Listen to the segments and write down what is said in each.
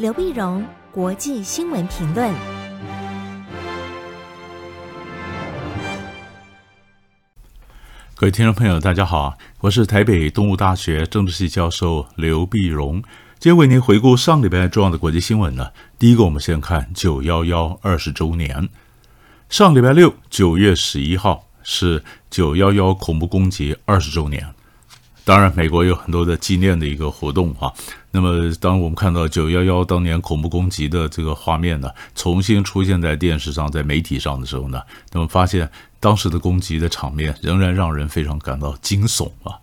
刘碧荣，国际新闻评论。各位听众朋友，大家好，我是台北东吴大学政治系教授刘碧荣，今天为您回顾上礼拜重要的国际新闻呢。第一个，我们先看九幺幺二十周年。上礼拜六，九月十一号是九幺幺恐怖攻击二十周年。当然，美国有很多的纪念的一个活动哈。那么，当我们看到九幺幺当年恐怖攻击的这个画面呢，重新出现在电视上、在媒体上的时候呢，那么发现当时的攻击的场面仍然让人非常感到惊悚啊。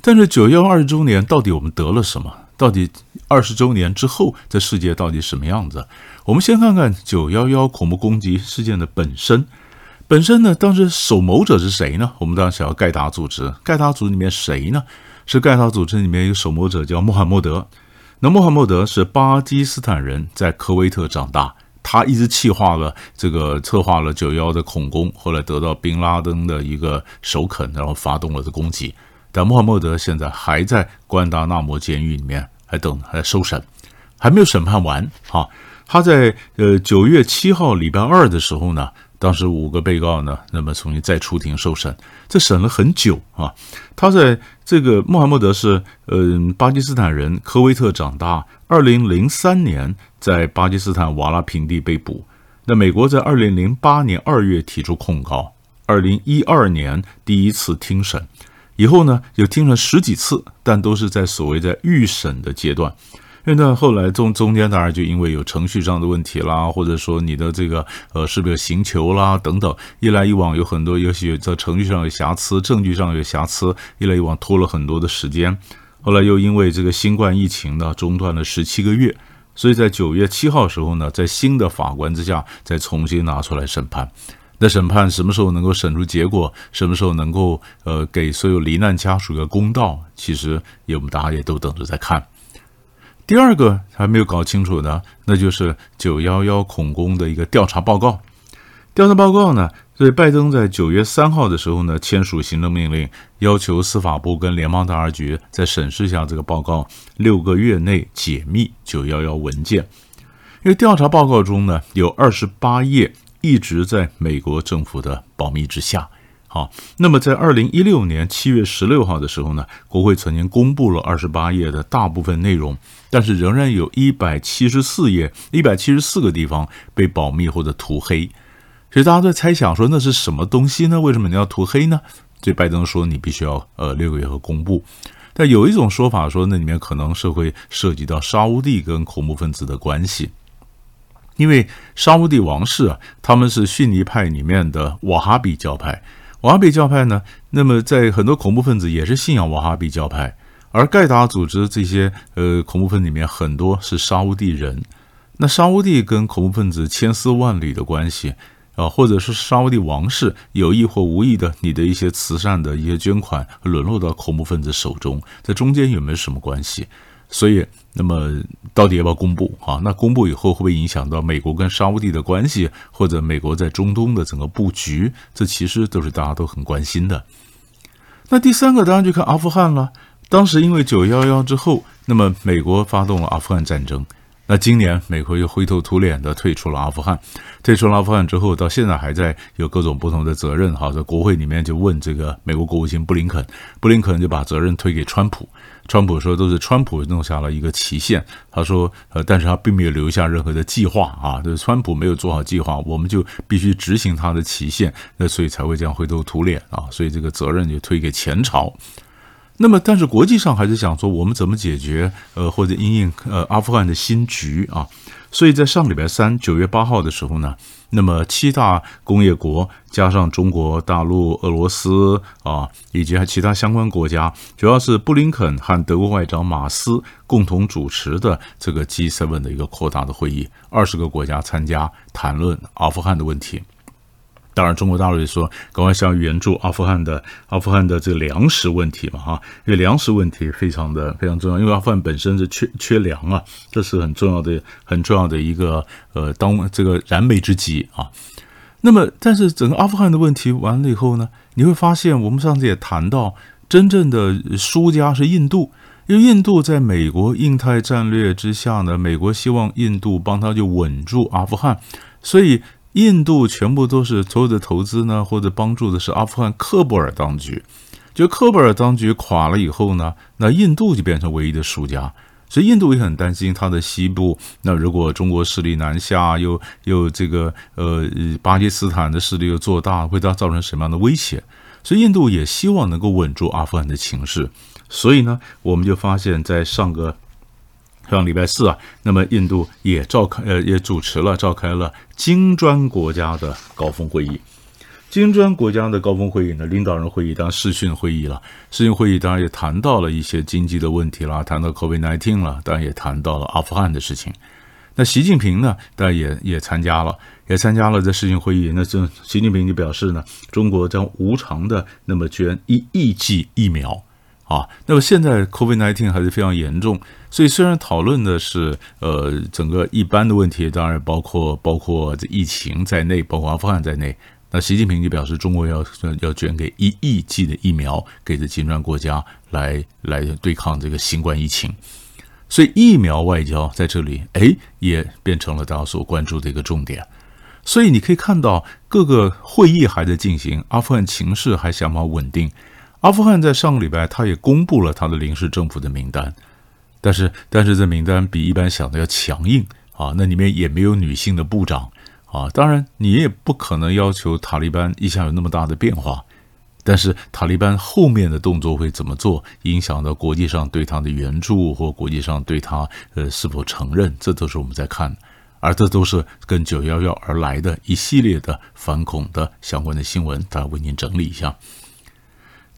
但是九幺二周年到底我们得了什么？到底二十周年之后，这世界到底什么样子？我们先看看九幺幺恐怖攻击事件的本身。本身呢，当时首谋者是谁呢？我们当然想要盖达组织。盖达组织里面谁呢？是盖达组织里面一个首谋者叫穆罕默德。那穆罕默德是巴基斯坦人，在科威特长大。他一直企划了这个，策划了九幺的恐攻，后来得到宾拉登的一个首肯，然后发动了这攻击。但穆罕默德现在还在关达纳摩监狱里面，还等还在受审，还没有审判完。哈，他在呃九月七号礼拜二的时候呢。当时五个被告呢，那么重新再出庭受审，这审了很久啊。他在这个穆罕默德是嗯、呃、巴基斯坦人，科威特长大，二零零三年在巴基斯坦瓦拉平地被捕。那美国在二零零八年二月提出控告，二零一二年第一次听审，以后呢又听了十几次，但都是在所谓在预审的阶段。因为呢，后来中中间当然就因为有程序上的问题啦，或者说你的这个呃是不是有刑求啦等等，一来一往有很多，也许在程序上有瑕疵，证据上有瑕疵，一来一往拖了很多的时间。后来又因为这个新冠疫情呢，中断了十七个月，所以在九月七号时候呢，在新的法官之下再重新拿出来审判。那审判什么时候能够审出结果？什么时候能够呃给所有罹难家属一个公道？其实也我们大家也都等着在看。第二个还没有搞清楚的，那就是九幺幺恐攻的一个调查报告。调查报告呢，所以拜登在九月三号的时候呢，签署行政命令，要求司法部跟联邦调查局再审视一下这个报告，六个月内解密九幺幺文件。因为调查报告中呢，有二十八页一直在美国政府的保密之下。好，那么在二零一六年七月十六号的时候呢，国会曾经公布了二十八页的大部分内容，但是仍然有一百七十四页、一百七十四个地方被保密或者涂黑，所以大家在猜想说那是什么东西呢？为什么你要涂黑呢？所以拜登说你必须要呃六个月后公布，但有一种说法说那里面可能是会涉及到沙乌地跟恐怖分子的关系，因为沙乌地王室啊，他们是逊尼派里面的瓦哈比教派。瓦哈比教派呢，那么在很多恐怖分子也是信仰瓦哈比教派，而盖达组织这些呃恐怖分子里面很多是沙乌地人，那沙乌地跟恐怖分子千丝万缕的关系啊，或者是沙乌地王室有意或无意的，你的一些慈善的一些捐款沦落到恐怖分子手中，在中间有没有什么关系？所以，那么到底要不要公布啊？那公布以后会不会影响到美国跟沙乌地的关系，或者美国在中东的整个布局？这其实都是大家都很关心的。那第三个当然就看阿富汗了。当时因为九幺幺之后，那么美国发动了阿富汗战争。那今年美国又灰头土脸的退出了阿富汗，退出了阿富汗之后，到现在还在有各种不同的责任。哈，在国会里面就问这个美国国务卿布林肯，布林肯就把责任推给川普。川普说都是川普弄下了一个期限，他说呃，但是他并没有留下任何的计划啊，就是川普没有做好计划，我们就必须执行他的期限，那所以才会这样灰头土脸啊，所以这个责任就推给前朝。那么，但是国际上还是想说，我们怎么解决呃，或者因应呃阿富汗的新局啊？所以在上礼拜三九月八号的时候呢，那么七大工业国加上中国大陆、俄罗斯啊，以及还其他相关国家，主要是布林肯和德国外长马斯共同主持的这个 G7 的一个扩大的会议，二十个国家参加谈论阿富汗的问题。当然，中国大陆也说，赶快想援助阿富汗的阿富汗的这个粮食问题嘛，哈，因为粮食问题非常的非常重要，因为阿富汗本身是缺缺粮啊，这是很重要的很重要的一个呃当这个燃眉之急啊。那么，但是整个阿富汗的问题完了以后呢，你会发现，我们上次也谈到，真正的输家是印度，因为印度在美国印太战略之下呢，美国希望印度帮他就稳住阿富汗，所以印度全部都是所有的投资呢，或者帮助的是阿富汗喀布尔当局。就喀布尔当局垮了以后呢，那印度就变成唯一的输家。所以印度也很担心它的西部，那如果中国势力南下，又又这个呃巴基斯坦的势力又做大，会它造成什么样的威胁？所以印度也希望能够稳住阿富汗的情势。所以呢，我们就发现，在上个上礼拜四啊，那么印度也召开呃也主持了召开了金砖国家的高峰会议。金砖国家的高峰会议呢，领导人会议当然视讯会议了。视讯会议当然也谈到了一些经济的问题啦，谈到 COVID-19 了，当然也谈到了阿富汗的事情。那习近平呢，当然也也参加了，也参加了这视讯会议。那这习近平就表示呢，中国将无偿的那么捐一亿剂疫苗啊。那么现在 COVID-19 还是非常严重，所以虽然讨论的是呃整个一般的问题，当然包括包括这疫情在内，包括阿富汗在内。那习近平就表示，中国要要捐给一亿剂的疫苗给这金砖国家来来对抗这个新冠疫情，所以疫苗外交在这里，哎，也变成了大家所关注的一个重点。所以你可以看到，各个会议还在进行，阿富汗情势还相当稳定。阿富汗在上个礼拜，他也公布了他的临时政府的名单，但是但是这名单比一般想的要强硬啊，那里面也没有女性的部长。啊，当然，你也不可能要求塔利班一下有那么大的变化，但是塔利班后面的动作会怎么做，影响到国际上对他的援助或国际上对他呃是否承认，这都是我们在看，而这都是跟九幺幺而来的一系列的反恐的相关的新闻，大家为您整理一下。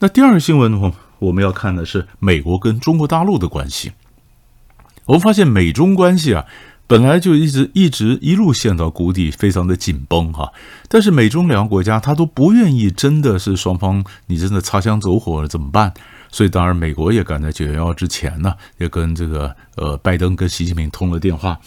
那第二个新闻，我我们要看的是美国跟中国大陆的关系，我们发现美中关系啊。本来就一直一直一路陷到谷底，非常的紧绷哈。但是美中两个国家他都不愿意，真的是双方你真的擦枪走火了怎么办？所以当然美国也赶在九幺幺之前呢，也跟这个呃拜登跟习近平通了电话。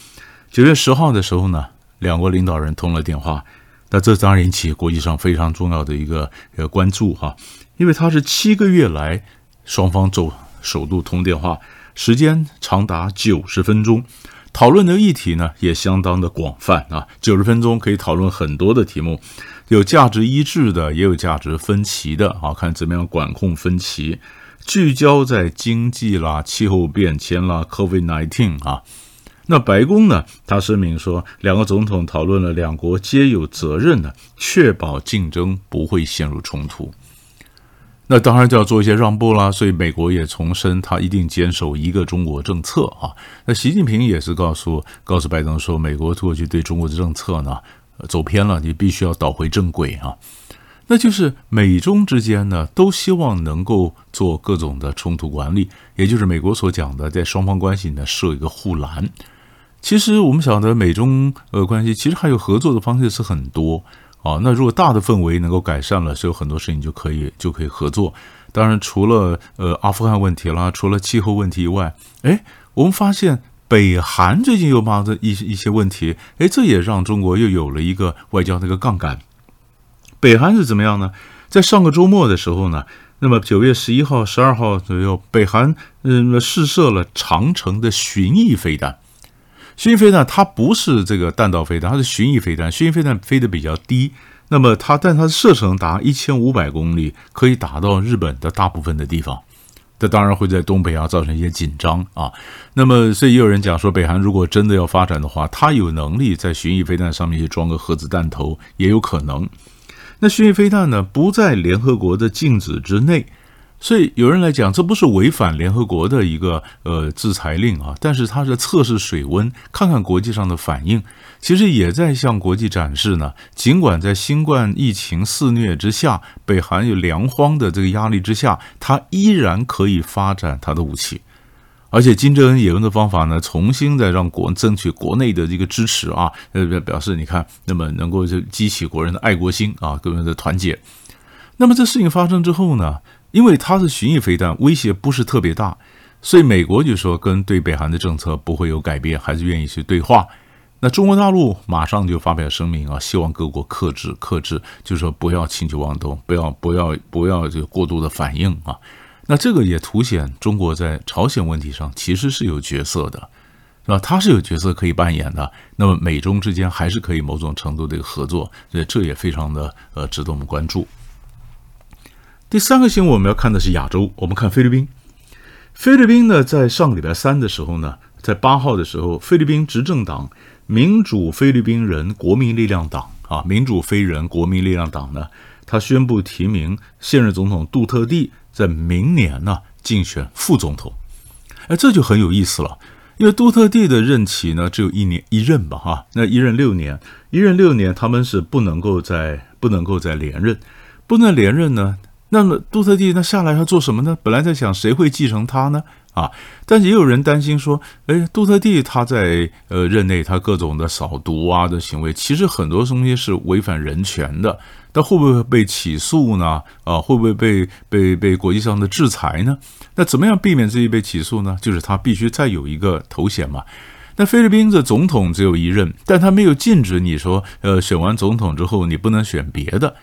九月十号的时候呢，两国领导人通了电话。那这当然引起国际上非常重要的一个呃关注哈，因为他是七个月来双方走首度通电话，时间长达九十分钟。讨论的议题呢也相当的广泛啊，九十分钟可以讨论很多的题目，有价值一致的，也有价值分歧的啊，看怎么样管控分歧，聚焦在经济啦、气候变迁啦、COVID-19 啊。那白宫呢，他声明说，两个总统讨论了两国皆有责任的，确保竞争不会陷入冲突。那当然就要做一些让步啦，所以美国也重申，他一定坚守一个中国政策啊。那习近平也是告诉告诉拜登说，美国过去对中国的政策呢，走偏了，你必须要倒回正轨啊。那就是美中之间呢，都希望能够做各种的冲突管理，也就是美国所讲的，在双方关系呢设一个护栏。其实我们晓得，美中呃关系其实还有合作的方式是很多。啊，那如果大的氛围能够改善了，是有很多事情就可以就可以合作。当然，除了呃阿富汗问题啦，除了气候问题以外，哎，我们发现北韩最近又冒着一一些问题，哎，这也让中国又有了一个外交的一个杠杆。北韩是怎么样呢？在上个周末的时候呢，那么九月十一号、十二号左右，北韩嗯试射了长城的巡弋飞弹。巡弋飞弹它不是这个弹道飞弹，它是巡弋飞弹。巡弋飞弹飞得比较低，那么它但它射程达一千五百公里，可以打到日本的大部分的地方。这当然会在东北亚造成一些紧张啊。那么所以也有人讲说，北韩如果真的要发展的话，它有能力在巡弋飞弹上面去装个核子弹头，也有可能。那巡弋飞弹呢，不在联合国的禁止之内。所以有人来讲，这不是违反联合国的一个呃制裁令啊，但是它是测试水温，看看国际上的反应，其实也在向国际展示呢。尽管在新冠疫情肆虐之下，北韩有粮荒的这个压力之下，它依然可以发展它的武器，而且金正恩也用的方法呢，重新再让国争取国内的这个支持啊，呃表示你看，那么能够就激起国人的爱国心啊，各人的团结。那么这事情发生之后呢？因为它是巡弋飞弹，威胁不是特别大，所以美国就说跟对北韩的政策不会有改变，还是愿意去对话。那中国大陆马上就发表声明啊，希望各国克制克制，就是说不要轻举妄动，不要不要不要这个过度的反应啊。那这个也凸显中国在朝鲜问题上其实是有角色的，是吧？它是有角色可以扮演的。那么美中之间还是可以某种程度的合作，所以这也非常的呃值得我们关注。第三个新闻我们要看的是亚洲，我们看菲律宾。菲律宾呢，在上个礼拜三的时候呢，在八号的时候，菲律宾执政党民主菲律宾人国民力量党啊，民主菲人国民力量党呢，他宣布提名现任总统杜特地。在明年呢，竞选副总统，哎，这就很有意思了。因为杜特地的任期呢，只有一年一任吧，哈，那一任六年，一任六年，他们是不能够再不能够再连任，不能连任呢。那么杜特蒂那下来要做什么呢？本来在想谁会继承他呢？啊，但是也有人担心说，哎，杜特蒂他在呃任内他各种的扫毒啊的行为，其实很多东西是违反人权的。那会不会被起诉呢？啊，会不会被被被国际上的制裁呢？那怎么样避免自己被起诉呢？就是他必须再有一个头衔嘛。那菲律宾的总统只有一任，但他没有禁止你说，呃，选完总统之后你不能选别的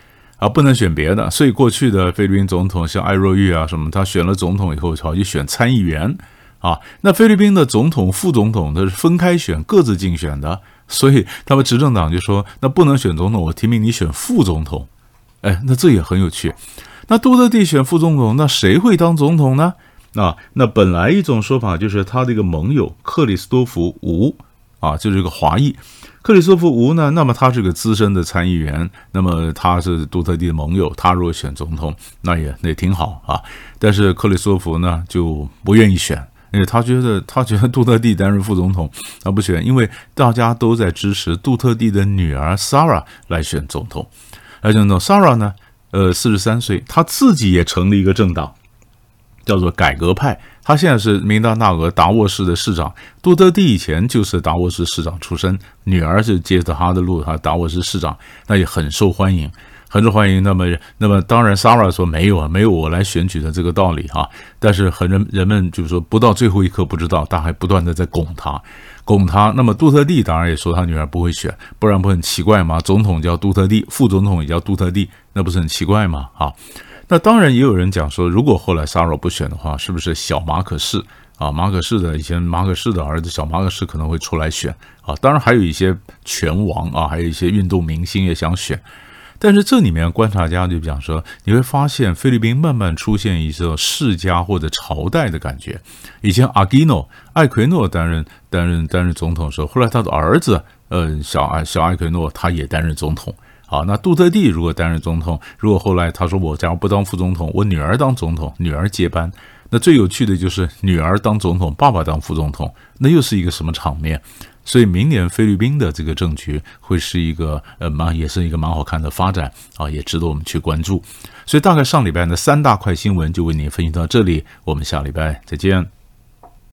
啊，不能选别的。所以过去的菲律宾总统像艾若玉啊什么，他选了总统以后，好去选参议员啊。那菲律宾的总统、副总统他是分开选，各自竞选的。所以他们执政党就说：“那不能选总统，我提名你选副总统。”哎，那这也很有趣。那杜特蒂选副总统，那谁会当总统呢？啊，那本来一种说法就是他的一个盟友克里斯多福吴啊，就是一个华裔克里斯多福吴呢。那么他是个资深的参议员，那么他是杜特地的盟友，他如果选总统，那也那也挺好啊。但是克里斯夫呢就不愿意选。因为他觉得，他觉得杜特地担任副总统，他不选，因为大家都在支持杜特地的女儿 Sara 来选总统。而且呢，Sara 呢，呃，四十三岁，他自己也成立一个政党，叫做改革派。他现在是明达纳俄达沃市的市长。杜特地以前就是达沃市市长出身，女儿是接着他的路，他达沃市市长，那也很受欢迎。很受欢迎，那么，那么当然，Sara 说没有啊，没有我来选举的这个道理哈。但是很人人们就是说，不到最后一刻不知道，但还不断的在拱他，拱他。那么杜特地当然也说他女儿不会选，不然不很奇怪吗？总统叫杜特地，副总统也叫杜特地，那不是很奇怪吗？啊，那当然也有人讲说，如果后来 Sara 不选的话，是不是小马可仕啊？马可仕的以前马可仕的儿子小马可仕可能会出来选啊？当然还有一些拳王啊，还有一些运动明星也想选。但是这里面观察家就讲说，你会发现菲律宾慢慢出现一种世家或者朝代的感觉。以前阿基诺艾奎诺担任担任担任总统的时候，后来他的儿子，呃，小艾小艾奎诺他也担任总统。好，那杜特蒂如果担任总统，如果后来他说我假如不当副总统，我女儿当总统，女儿接班，那最有趣的就是女儿当总统，爸爸当副总统，那又是一个什么场面？所以明年菲律宾的这个政局会是一个呃蛮也是一个蛮好看的发展啊，也值得我们去关注。所以大概上礼拜的三大块新闻就为您分析到这里，我们下礼拜再见。